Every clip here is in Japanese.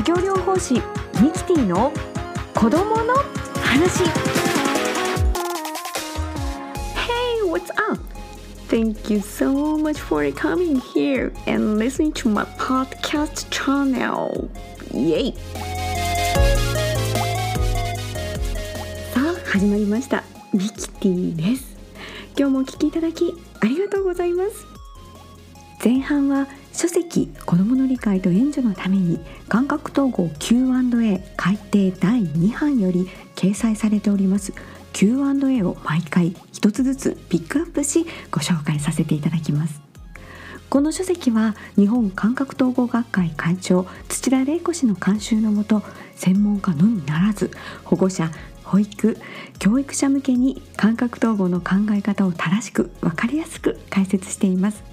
作業療法士ミキティの子供の話 Hey, what's up? Thank you so much for coming here and listening to my podcast channel. Yay! さあ始まりましたミキティです今日もお聞きいただきありがとうございます前半は書籍子どもの理解と援助のために感覚統合 Q&A 改訂第2版より掲載されております。Q&A を毎回一つずつピックアップしご紹介させていただきます。この書籍は日本感覚統合学会会長土田玲子氏の監修のもと専門家のみならず保護者保育教育者向けに感覚統合の考え方を正しく分かりやすく解説しています。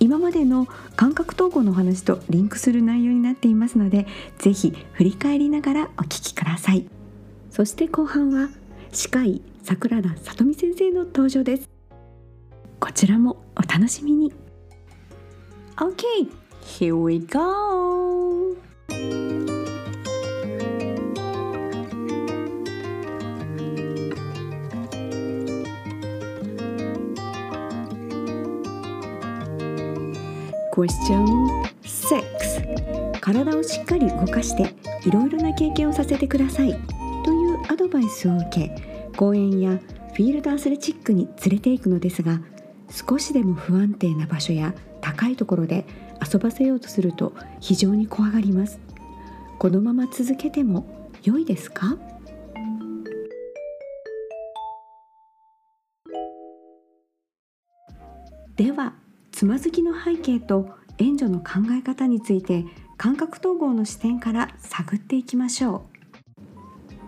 今までの感覚統合の話とリンクする内容になっていますのでぜひ振り返りながらお聞きください。そして後半は歯科医桜田さとみ先生の登場です。こちらもお楽しみに。OK here we go. クエスチョン6体をしっかり動かしていろいろな経験をさせてください。というアドバイスを受け公園やフィールドアスレチックに連れて行くのですが少しでも不安定な場所や高いところで遊ばせようとすると非常に怖がります。このまま続けても良いですか？ではつまずきの背景と援助の考え方について感覚統合の視点から探っていきましょう。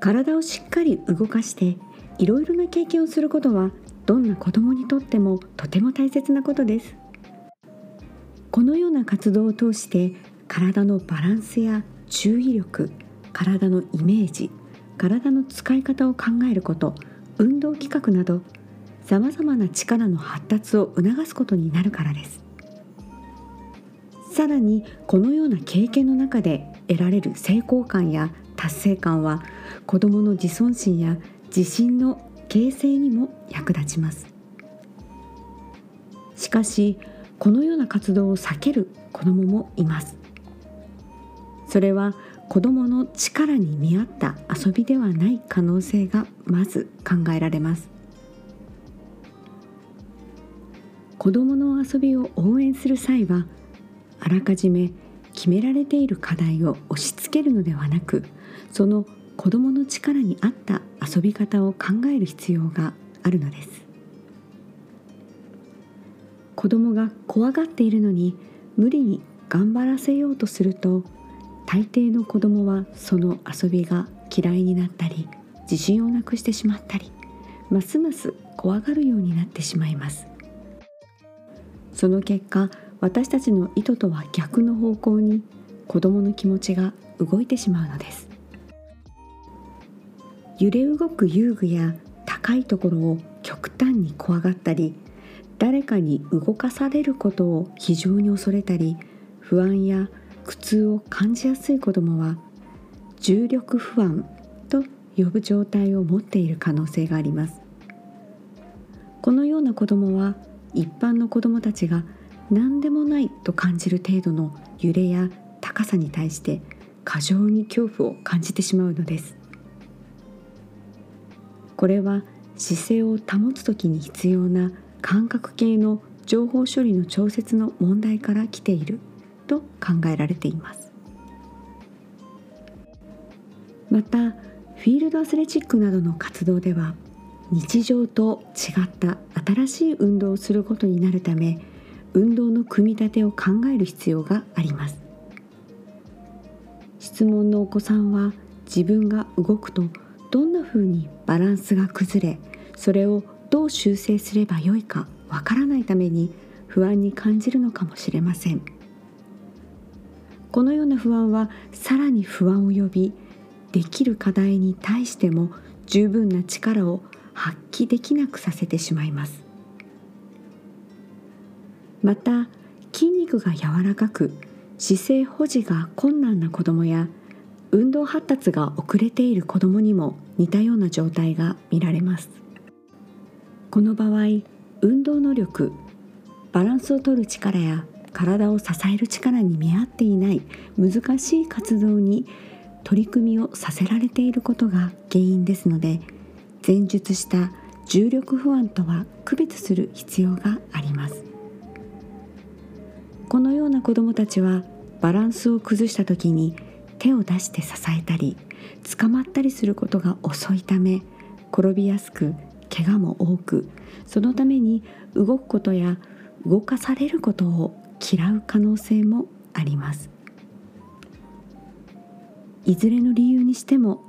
体をしっかり動かしていろいろな経験をすることはどんな子供にとってもとても大切なことです。このような活動を通して体のバランスや注意力体のイメージ体の使い方を考えること運動企画などさまざまな力の発達を促すことになるからです。さらにこのような経験の中で得られる成功感や達成感は子どもの自尊心や自信の形成にも役立ちます。しかしこのような活動を避ける子どももいます。それは子どもの力に見合った遊びではない可能性がまず考えられます。子どもの遊びを応援する際はあらかじめ決められている課題を押し付けるのではなくその子どもの力に合った遊び方を考える必要があるのです。子どもが怖がっているのに無理に頑張らせようとすると大抵の子どもはその遊びが嫌いになったり自信をなくしてしまったりますます怖がるようになってしまいます。その結果私たちの意図とは逆の方向に子どもの気持ちが動いてしまうのです。揺れ動く遊具や高いところを極端に怖がったり誰かに動かされることを非常に恐れたり不安や苦痛を感じやすい子どもは重力不安と呼ぶ状態を持っている可能性があります。このような子どもは一般の子どもたちが何でもないと感じる程度の揺れや高さに対して過剰に恐怖を感じてしまうのです。これは姿勢を保つ時に必要な感覚系の情報処理の調節の問題から来ていると考えられています。またフィールドアスレチックなどの活動では日常と違った新しい運動をすることになるため運動の組み立てを考える必要があります。質問のお子さんは自分が動くとどんなふうにバランスが崩れそれをどう修正すればよいかわからないために不安に感じるのかもしれません。このような不安はさらに不安を呼びできる課題に対しても十分な力を発揮できなくさせてしまいます。また筋肉が柔らかく姿勢保持が困難な子どもや運動発達が遅れている子どもにも似たような状態が見られます。この場合運動能力バランスを取る力や体を支える力に見合っていない難しい活動に取り組みをさせられていることが原因ですので前述した重力不安とは区別する必要があります。このような子どもたちはバランスを崩した時に手を出して支えたり捕まったりすることが遅いため転びやすく怪我も多くそのために動くことや動かされることを嫌う可能性もあります。いずれの理由にしても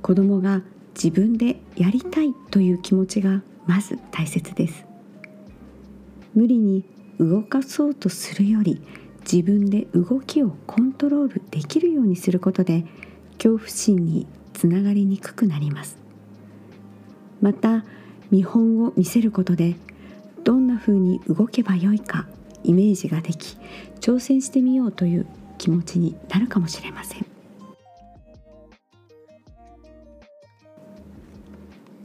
子どもが自分でやりたいという気持ちがまず大切です。無理に動かそうとするより自分で動きをコントロールできるようにすることで恐怖心につながりにくくなります。また見本を見せることでどんな風に動けばよいかイメージができ挑戦してみようという気持ちになるかもしれません。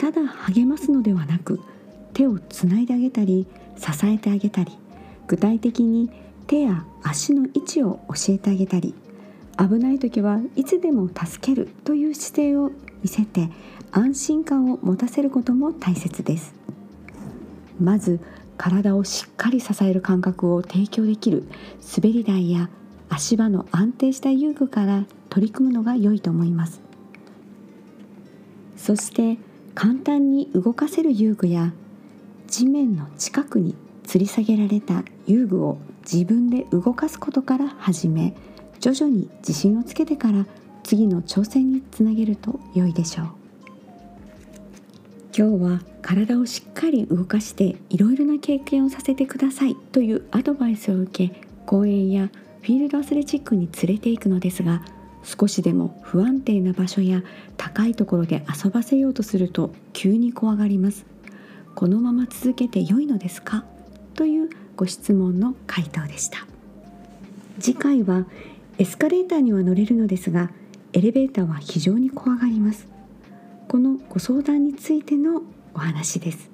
ただ励ますのではなく手をつないであげたり支えてあげたり具体的に手や足の位置を教えてあげたり危ない時はいつでも助けるという姿勢を見せて安心感を持たせることも大切です。まず体をしっかり支える感覚を提供できる滑り台や足場の安定した遊具から取り組むのが良いと思います。そして簡単に動かせる遊具や地面の近くに吊り下げられた遊具を自分で動かすことから始め徐々に自信をつけてから次の挑戦につなげると良いでしょう。今日は体をしっかり動かしていろいろな経験をさせてくださいというアドバイスを受け公園やフィールドアスレチックに連れて行くのですが少しでも不安定な場所や高いところで遊ばせようとすると急に怖がります。このまま続けて良いのですか？というご質問の回答でした。次回はエスカレーターには乗れるのですがエレベーターは非常に怖がります。このご相談についてのお話です。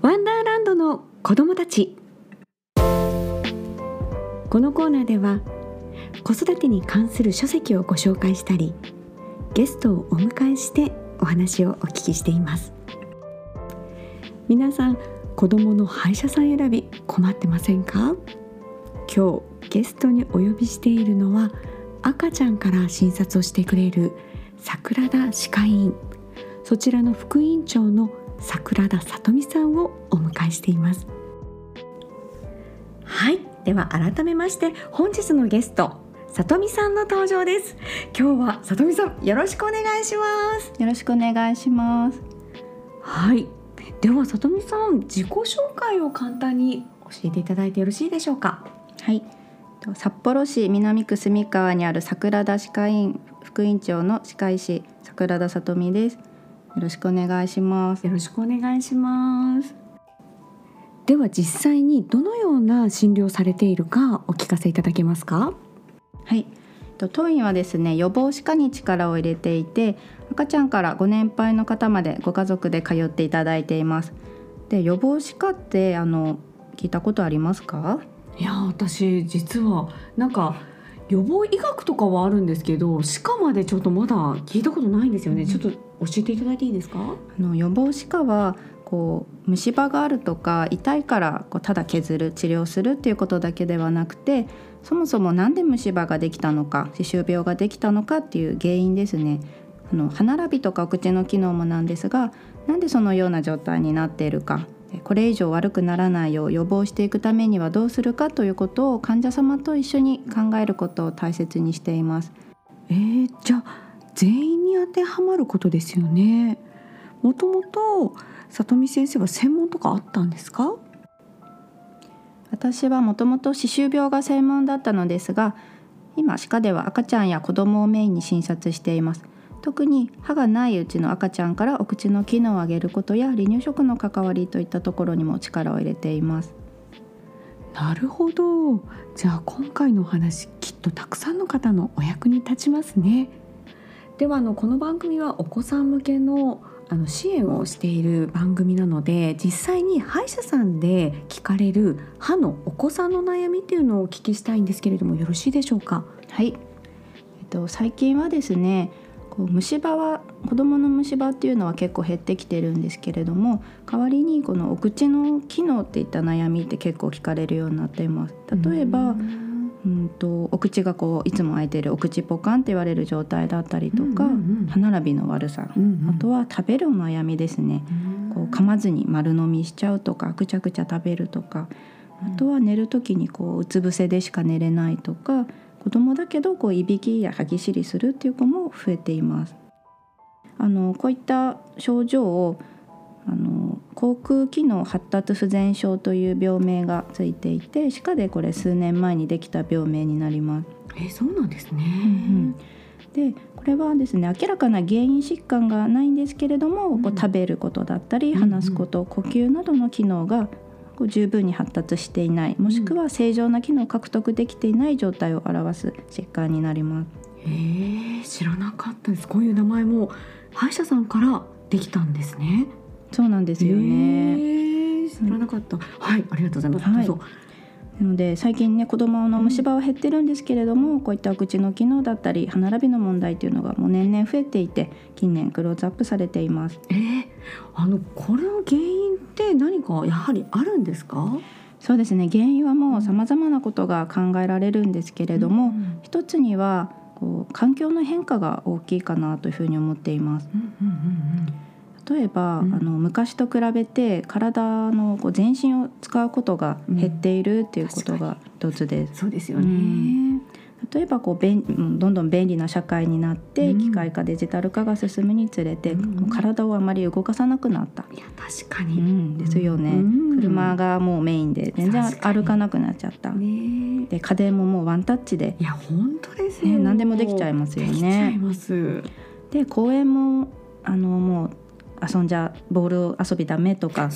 ワンダーランドの子供たち。このコーナーでは子育てに関する書籍をご紹介したりゲストをお迎えしてお話をお聞きしています。皆さん子供の歯医者さん選び困ってませんか？今日ゲストにお呼びしているのは赤ちゃんから診察をしてくれる桜田歯科医院。そちらの副院長の桜田さとみさんをお迎えしています。では改めまして本日のゲストさとみさんの登場です。今日はさとみさんよろしくお願いします。よろしくお願いします。はい。ではさとみさん自己紹介を簡単に教えていただいてよろしいでしょうか？はい。札幌市南区住川にある桜田歯科医院副院長の歯科医師桜田さとみです。よろしくお願いします。よろしくお願いしますでは実際にどのような診療されているかお聞かせいただけますか？はい。当院はですね予防歯科に力を入れていて赤ちゃんからご年配の方までご家族で通っていただいています。で予防歯科ってあの聞いたことありますか？いや私実はなんか予防医学とかはあるんですけど歯科までちょっとまだ聞いたことないんですよね、うん、ちょっと教えていただいていいですか？あの予防歯科はこう虫歯があるとか痛いからこうただ削る治療するっていうことだけではなくてそもそも何で虫歯ができたのか歯周病ができたのかっていう原因ですねあの歯並びとかお口の機能もなんですがなんでそのような状態になっているかこれ以上悪くならないよう予防していくためにはどうするかということを患者様と一緒に考えることを大切にしています。えー、じゃあ全員に当てはまることですよね。もともと里見先生は専門とかあったんですか？私はもともと歯周病が専門だったのですが今歯科では赤ちゃんや子供をメインに診察しています。特に歯がないうちの赤ちゃんからお口の機能を上げることや離乳食の関わりといったところにも力を入れています。なるほど。じゃあ今回のお話きっとたくさんの方のお役に立ちますね。ではあのこの番組はお子さん向けのあの支援をしている番組なので実際に歯医者さんで聞かれる歯のお子さんの悩みっていうのをお聞きしたいんですけれどもよろしいでしょうか？はい、えっと、最近はですねこう虫歯は子どもの虫歯っていうのは結構減ってきてるんですけれども代わりにこのお口の機能っていった悩みって結構聞かれるようになっています。例えば、うんとお口がこういつも開いてるお口ポカンって言われる状態だったりとか、うんうんうん。歯並びの悪さ、うんうん。あとは食べるお悩みですね、こう噛まずに丸飲みしちゃうとかくちゃくちゃ食べるとかあとは寝る時にこううつ伏せでしか寝れないとか子供だけどこういびきや歯ぎしりするっていう子も増えています。あのこういった症状をあの口腔機能発達不全症という病名がついていて歯科でこれ数年前にできた病名になります。えーそうなんですね、うんでこれはですね明らかな原因疾患がないんですけれども、うん。こう食べることだったりうん話すこと、呼吸などの機能がこう十分に発達していないもしくは正常な機能を獲得できていない状態を表す疾患になります。えー、知らなかったです。こういう名前も歯医者さんからできたんですねそうなんですよね、えー知らなかった、はいありがとうございます、はい。なので最近ね子どもの虫歯は減ってるんですけれども、こういったお口の機能だったり歯並びの問題というのがもう年々増えていて近年クローズアップされています。えー、あのこれの原因って何かやはりあるんですか？そうですね。原因はもう様々なことが考えられるんですけれども、うん一つにはこう環境の変化が大きいかなというふうに思っています。うんうんうん例えば、うん。あの昔と比べて体のこう全身を使うことが減っているっていうことが一つです。そうですよね、うん。例えばこう便うんどんどん便利な社会になって、うん。機械化デジタル化が進むにつれて、体をあまり動かさなくなった。いや確かうに、ん、ですよね、うん。車がもうメインで全然歩かなくなっちゃった。ね。で家電ももうワンタッチで。いや本当ですよ、ね何でもできちゃいますよね。できちゃいます。で公園もあのもう遊んじゃボール遊びダメとかね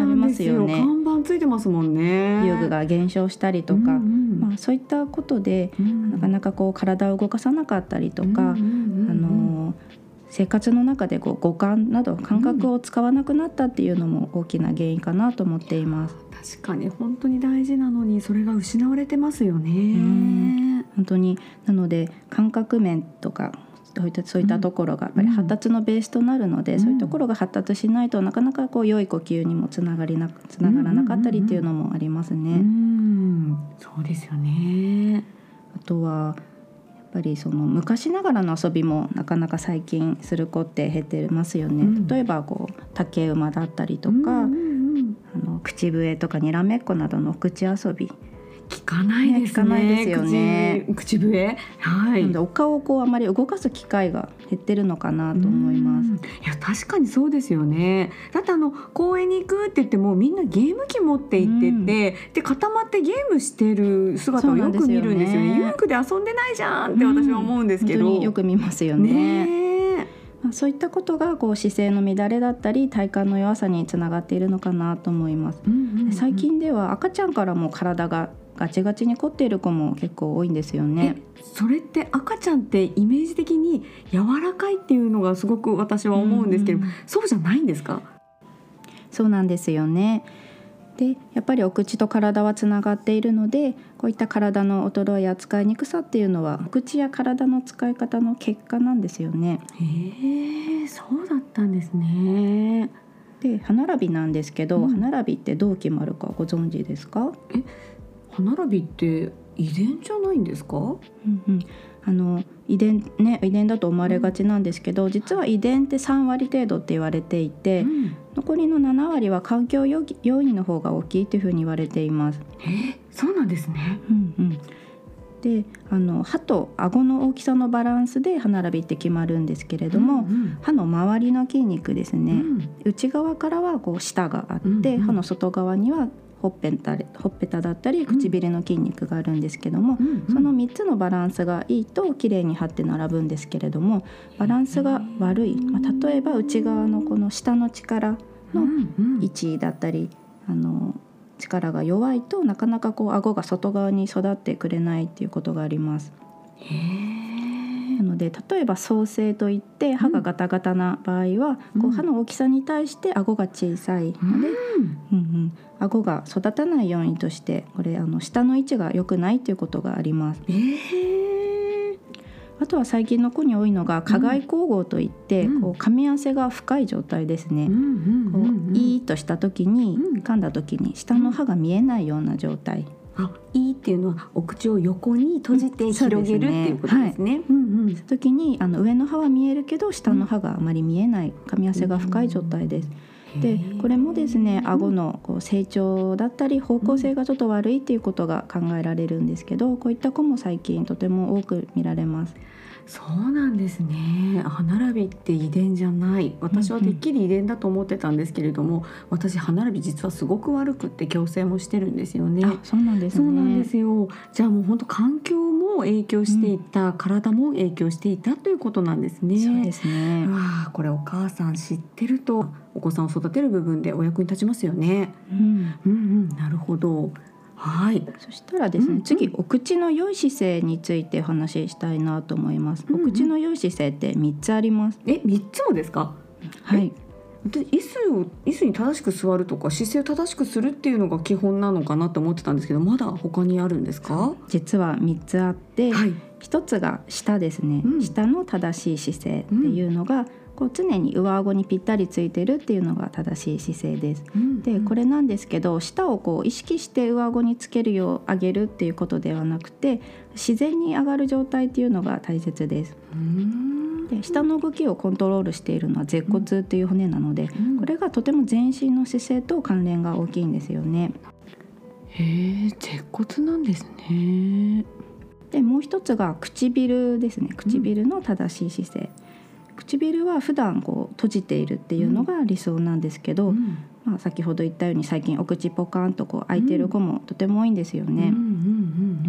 ありますよね。看板ついてますもんね。遊具が減少したりとか、うんうんまあ、そういったことでうん。なかなかこう体を動かさなかったりとか、あの生活の中でこう五感など感覚を使わなくなったっていうのも大きな原因かなと思っています。確かに。本当に大事なのにそれが失われてますよね。ん。本当に。なので感覚面とかそういったところがやっぱり発達のベースとなるので、うんそういうところが発達しないとなかなかこう良い呼吸にもつながりなつながらなかったりっていうのもありますね。うん、そうですよね。あとはやっぱりその昔ながらの遊びもなかなか最近する子って減ってますよね。うん例えばこう竹馬だったりとか、あの口笛とかにらめっこなどの口遊び、聞かないですね。聞かないですよね口口笛。はい。お顔をこうあまり動かす機会が減ってるのかなと思います。うんいや確かにそうですよね。だってあの公園に行くって言ってもみんなゲーム機持って行ってて、で固まってゲームしてる姿をよく見るんですよね。よね遊具で遊んでないじゃんって私は思うんですけど。本当によく見ますよね。ねそういったことがこう姿勢の乱れだったり体幹の弱さにつながっているのかなと思います。うんうんうん最近では赤ちゃんからも体がガチガチに凝っている子も結構多いんですよね。えそれって赤ちゃんってイメージ的に柔らかいっていうのがすごく私は思うんですけど、うんうんそうじゃないんですか？そうなんですよね。でやっぱりお口と体はつながっているのでこういった体の衰えや使いにくさっていうのはお口や体の使い方の結果なんですよね。へえそうだったんですねで歯並びなんですけど、うん歯並びってどう決まるかご存知ですか、歯並びって遺伝じゃないんですか？うんうん、あの遺伝ね遺伝だと思われがちなんですけど実は遺伝って3割程度って言われていて、うん。残りの7割は環境要要因の方が大きいというふうに言われています。えそうなんですね。うんうん、であの歯と顎の大きさのバランスで歯並びって決まるんですけれども、うん歯の周りの筋肉ですね、うん。内側からはこう舌があって、うんうん。歯の外側にはほっぺたほっぺただったり唇の筋肉があるんですけども、うんうん。その3つのバランスがいいと綺麗に張って並ぶんですけれどもバランスが悪い、まあ、例えば内側のこの下の力の位置だったりあの力が弱いとなかなかこう顎が外側に育ってくれないっていうことがあります。なので例えば創生といって歯がガタガタな場合は、こううん。歯の大きさに対して顎が小さいので、うん。うんうん、顎が育たない要因としてこれあの下の位置が良くないということがあります。ええあとは最近の子に多いのが加害光合といって、うんこう噛み合わせが深い状態ですね。うんうんこううんうんいいとした時に、うん噛んだ時に下の歯が見えないような状態。あいいっていうのはお口を横に閉じてうんそうですね広げるっていうことですね。うんうん時にあの上の歯は見えるけど下の歯があまり見えない噛み合わせが深い状態です。でこれもですね顎のこう成長だったり方向性がちょっと悪いっていうことが考えられるんですけどこういった子も最近とても多く見られます。そうなんですね歯並びって遺伝じゃない私はてっきり遺伝だと思ってたんですけれども、私歯並び実はすごく悪くって矯正もしてるんですよね。あそうなんですね。そうなんですよじゃあもう本当環境も影響していた、体も影響していたということなんですね。そうですね。わあこれお母さん知ってるとお子さんを育てる部分でお役に立ちますよね。うんうんうんなるほどはい。そしたらですね、うん次お口の良い姿勢についてお話ししたいなと思います。うんうんお口の良い姿勢って三つあります。え三つもですか？はい。で椅子を椅子に正しく座るとか姿勢を正しくするっていうのが基本なのかなと思ってたんですけどまだ他にあるんですか？実は三つあって、はい。一つが下ですね、うん下の正しい姿勢っていうのが、こう常に上顎にぴったりついてるっていうのが正しい姿勢です。でこれれなんですけど舌をこう意識して上顎につけるよう上げるっていうことではなくて自然に上がる状態っていうのが大切です。うんで下の動きをコントロールしているのは舌骨っていう骨なので、うんこれがとても全身の姿勢と関連が大きいんですよね。へえ舌骨なんですね。でもう一つが唇ですね唇の正しい姿勢、唇は普段こう閉じているっていうのが理想なんですけど、うん。まあ、先ほど言ったように最近お口ポカンとこう開いてる子もとても多いんですよね。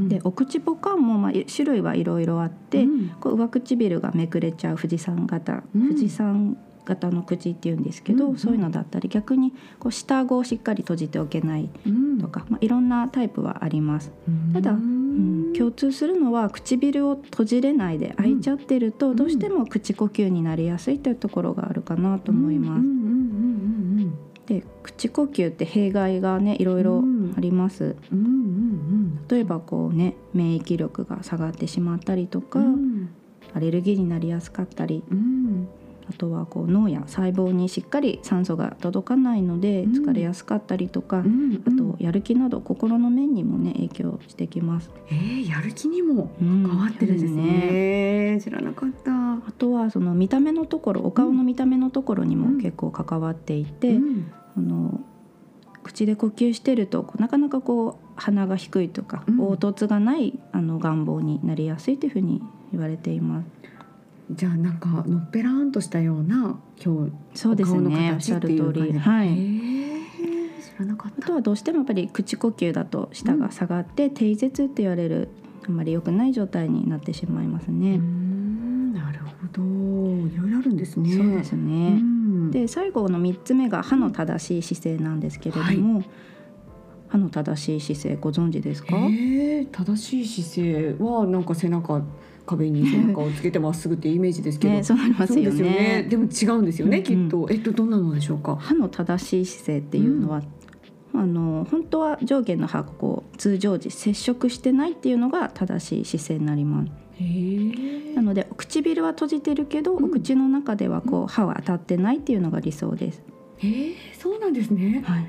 でお口ポカンもまあ種類はいろいろあって、うん。こう上唇がめくれちゃう富士山型、うん。富士山型の口っていうんですけど、うんうん。そういうのだったり逆にこう下顎をしっかり閉じておけないうん。とか、まあ、いろんなタイプはあります。うん。ただうん、共通するのは唇を閉じれないで開いちゃってると、ん。どうしても口呼吸になりやすいというところがあるかなと思います。うん。うん。うん。うん。で口呼吸って弊害がねいろいろあります。うん。うん。うん。例えばこうね免疫力が下がってしまったりとか、うん。アレルギーになりやすかったりうんあとはこう脳や細胞にしっかり酸素が届かないのでうん疲れやすかったりとか、うんあとやる気など心の面にもね影響してきます。えー、やる気にも変変わってるんですね。知らなかった。あとはその見た目のところお顔の見た目のところにも結構関わっていて、うんあの口で呼吸してるとなかなかこう鼻が低いとか、うん凹凸がないあの願望になりやすいというふうに言われています。じゃあなんかのっぺらんとしたような今日そうですね。おっしゃる通り。はい。あとはどうしてもやっぱり口呼吸だと舌が下がって低舌って言われるあまり良くない状態になってしまいますうね。んなるほど。いろいろあるんですね。そうですうね。んで最後の3つ目が歯の正しい姿勢なんですけれども、歯の正しい姿勢ご存知ですか？正しい姿勢はなんか背中壁に背中をつけてまっすぐっていうイメージですけど、ね、そうなりますよそうですよね。ね。でも違うんですよね、うんきっと。えっとどんなのでしょうか？歯の正しい姿勢っていうのは、あの本当は上下の歯がこう通常時接触してないっていうのが正しい姿勢になります。なので唇は閉じてるけど、うん。お口の中ではこう歯は当たってないっていうのが理想です。へえそうなんですね。はい。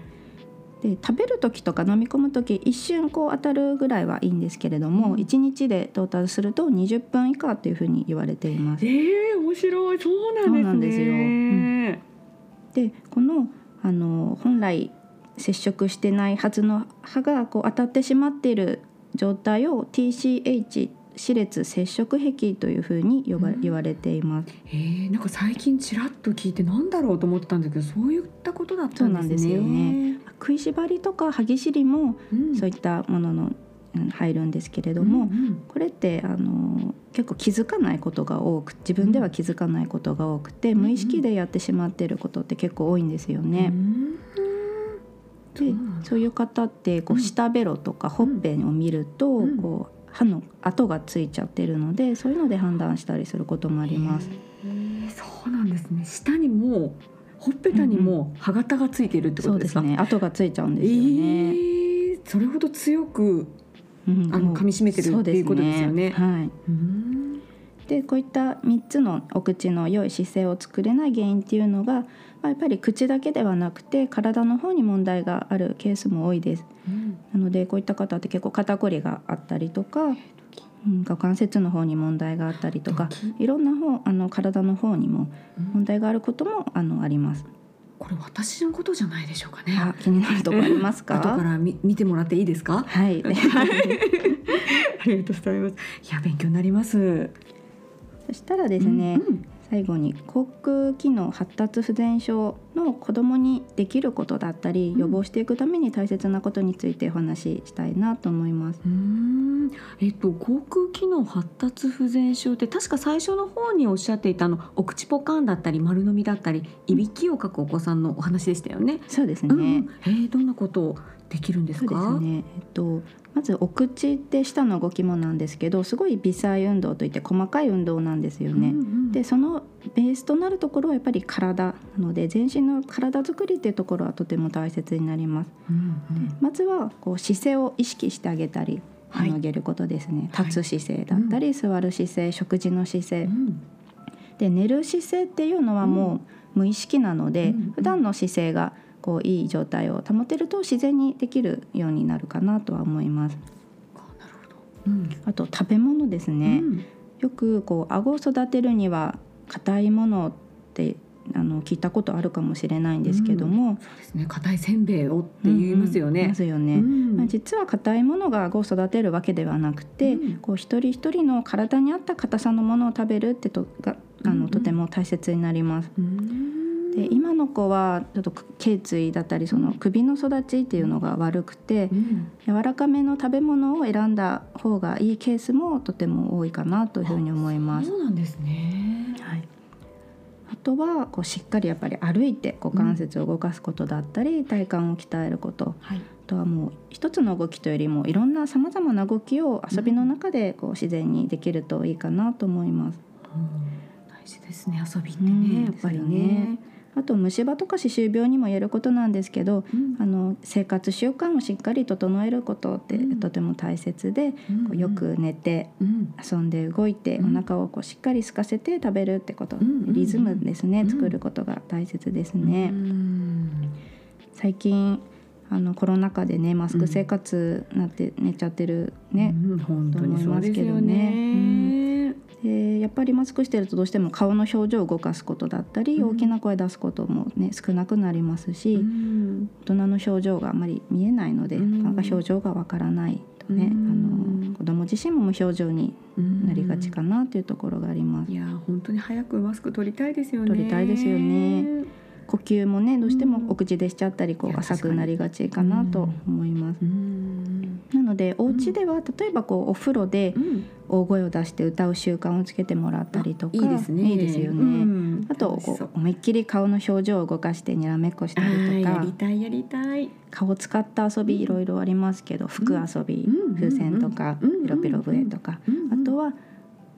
で食べる時とか飲み込む時一瞬こう当たるぐらいはいいんですけれども、うん。1日で到達すると20分以下というふうに言われています。ええ面白い。そうなんですね。よ。うん。でこのあの本来接触してないはずの歯がこう当たってしまっている状態を TCH 歯列接触壁というふうに呼ばうん。言われています。へえなんか最近ちらっと聞いてなんだろうと思ってたんですけどそういったことだったんですね。そうなんですよね。食いしばりとか歯ぎしりもうん。そういったものの、うん入るんですけれども、うんうん。これってあの結構気づかないことが多く自分では気づかないことが多くて、うん無意識でやってしまっていることって結構多いんですよね。でそういう方ってこううん。下ベロとかほっぺを見ると、うん。こう歯の跡がついちゃってるのでそういうので判断したりすることもあります。へーそうなんですね。下にもほっぺたにも歯型がついているってことですか？そうですね跡がついちゃうんですよえね。ーそれほど強くうんあの噛み締めてるそうっていうことですよねはい、うんでこういった3つのお口の良い姿勢を作れない原因っていうのが、まあ、やっぱり口だけではなくて体の方に問題があるケースも多いです。なのでこういった方って結構肩こりがあったりとか、うん、股関節の方に問題があったりとかいろんな方あの体の方にも問題があることもあのあります。これ私のことじゃないでしょうかね。あ気になるところありますか？後から見見てもらっていいですか？はい。ありがとうございます。いや勉強になります。そしたらですね、うん最後に口腔機能発達不全症の子どもにできることだったり、うん予防していくために大切なことについてお話ししたいなと思います。うーんえっと口腔機能発達不全症って確か最初の方におっしゃっていたあのお口ポカンだったり丸飲みだったりいびきをかくお子さんのお話でしたよね。そうですね。うんうんえーどんなことできるんですそうか。ですね。えっとまずお口って下の動きもなんですけど、すごい微細運動といって細かい運動なんですよね。うんうん。でそのベースとなるところはやっぱり体なので全身の体作りっていうところはとても大切になります。うんうん。まずはこう姿勢を意識してあげたり、はい。あの上げることですね。はい。立つ姿勢だったり、座る姿勢食事の姿勢、うん。で寝る姿勢っていうのはもう無意識なので、うん。普段の姿勢がこういい状態を保てると自然にできるようになるかなとは思います。あなるほど。うん。あと食べ物ですね、うん。よくこう顎を育てるには硬いものってあの聞いたことあるかもしれないんですけども、そうですね。硬いせんべいをって言いますよね。うんうん。ま。すよね。うん。まあ、実は硬いものが顎を育てるわけではなくて、うん。こう一人一人の体に合った硬さのものを食べるってとがあの、うんうん。とても大切になります。うんで今の子はちょっと頸椎だったりその首の育ちっていうのが悪くてうん柔らかめの食べ物を選んだ方がいいケースもとても多いかなというふうに思います。そうなんですね。はい、あとはこうしっかりやっぱり歩いて股関節を動かすことだったり、体幹を鍛えることはい。あとはもう一つの動きというよりもいろんなさまざまな動きを遊びの中でこう自然にできるといいかなと思います。大事ですね遊びってうんねやっぱりね。あと虫歯とか歯周病にも言えることなんですけどうん。あの生活習慣をしっかり整えることってうん。とても大切で、うんこうよく寝てうん。遊んで動いて、うん。お腹をこうしっかり空かせて食べるってこと、リズムですね、うん。作ることが大切ですうね。ん。最近あのコロナ禍でねマスク生活なって寝ちゃってるね、うん。本当にそうですよと思いますけどね。でやっぱりマスクしてるとどうしても顔の表情を動かすことだったり、うん大きな声出すこともね少なくなりますし、うん大人の表情があまり見えないので、うんなかなか表情がわからないとね、うんあの子供自身も無表情になりがちかなというところがあります。いや本当に早くマスク取りたいですよね。取りたいですよね。呼吸もねどうしてもお口でしちゃったりこいうや浅くなりがちかなと思います。うん。なのでお家では例えばこうお風呂でうん。大声を出して歌う習慣をつけてもらったりとかいいですね。いいですよね。うん。あとこう。思いっきり顔の表情を動かしてにらめっこしたりとかやりたいやりたい。顔を使った遊びいろいろありますけど服遊びうん。風船とかうん。ピロピロ笛とかうん。あとは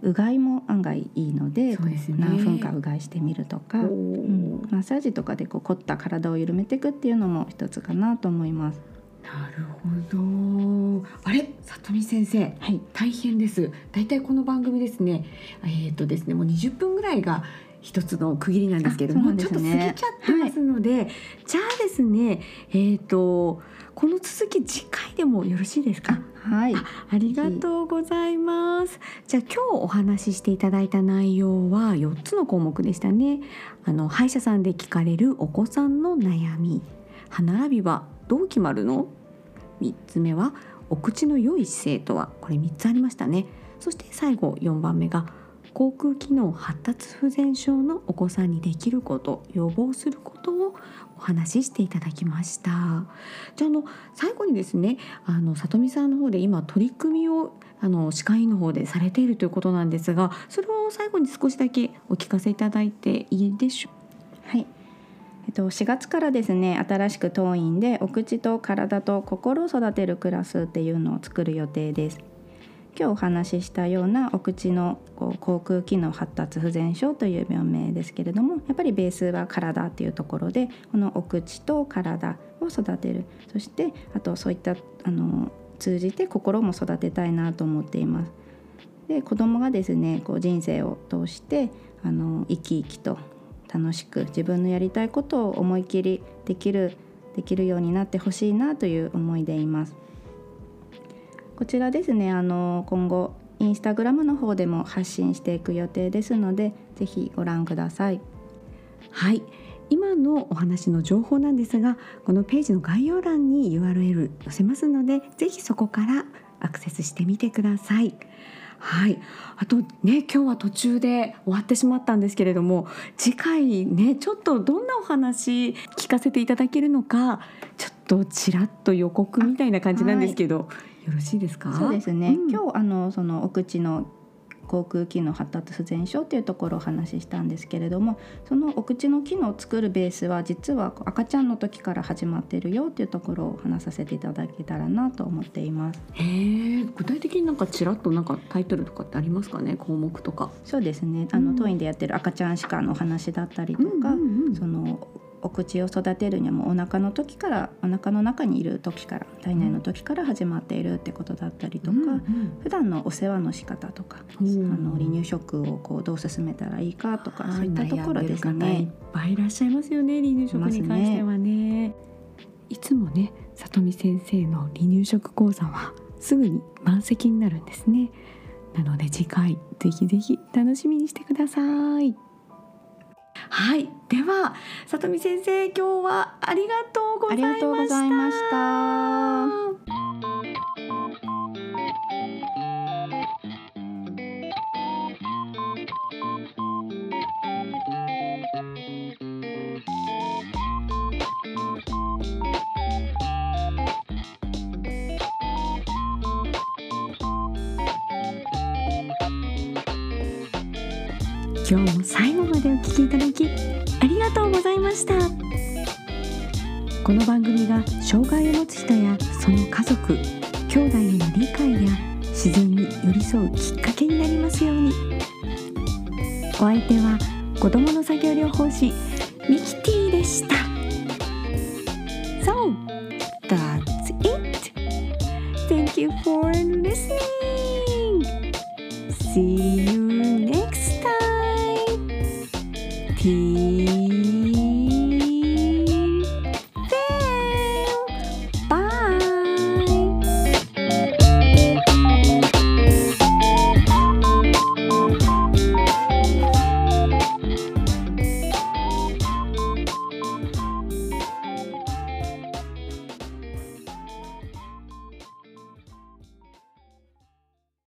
うがいも案外いいのでね何分かうがいしてみるとか、うんマッサージとかでこう凝った体を緩めていくっていうのも一つかなと思います。なるほど。あれ、里見先生。はい、大変です。だいたいこの番組ですね。えっ、とですね、もう20分ぐらいが一つの区切りなんですけれども、あそうちょっと過ぎちゃってますので、じゃあですね、えっ、とこの続き次回でもよろしいですか？はい、ありがとうございます。じゃあ今日お話ししていただいた内容は4つの項目でしたね。あの歯医者さんで聞かれるお子さんの悩み、歯並びはどう決まるの ?3 つ目はお口の良い姿勢とは？これ3つありましたね。そして最後4番目が口腔機能発達不全症のお子さんにできること予防することをお話ししていただきました。じゃあの最後にですねあの里見さんの方で今取り組みをあの歯科医の方でされているということなんですがそれを最後に少しだけお聞かせいただいていいでしょう？はい。えっと、4月からですね新しく当院でお口と体と心を育てるクラスっていうのを作る予定です。今日お話ししたようなお口のこう口腔機能発達不全症という病名ですけれどもやっぱりベースは体っていうところでこのお口と体を育てるそしてあとそういったあの通じて心も育てたいなと思っています。で子供がですねこう人生を通してあの生き生きと楽しく自分のやりたいことを思い切りできるできるようになってほしいなという思いでいます。こちらですねあの今後インスタグラムの方でも発信していく予定ですのでぜひご覧ください。はい今のお話の情報なんですがこのページの概要欄に URL 載せますのでぜひそこからアクセスしてみてください。はい、あとね今日は途中で終わってしまったんですけれども次回ねちょっとどんなお話聞かせていただけるのかちょっとちらっと予告みたいな感じなんですけど、よろしいですか？そうですね、うん、今日あのそのお口の口腔機能発達不全症っていうところをお話ししたんですけれどもそのお口の機能を作るベースは実は赤ちゃんの時から始まってるよっていうところを話させていただけたらなと思っています。へえ具体的になんかちらっとなんかタイトルとかってありますかね？項目とか。そうですね。あの、うん、当院でやってる赤ちゃん歯科のお話だったりとか、うんうんうん、そのお口を育てるにはもうお腹の時からお腹の中にいる時から体内の時から始まっているってことだったりとか、うんうん、普段のお世話の仕方とか、うん、あの離乳食をこうどう進めたらいいかとか、そういったところですね。いっぱいいらっしゃいますよね離乳食に関してはね。ねいつもね里見先生の離乳食講座はすぐに満席になるんですね。なので次回ぜひぜひ楽しみにしてください。はい、では里見先生今日はありがとうございました。この番組が障害を持つ人やその家族兄弟への理解や自然に寄り添うきっかけになりますようにお相手は子どもの作業療法士ミキティでした So, that's it. Thank you for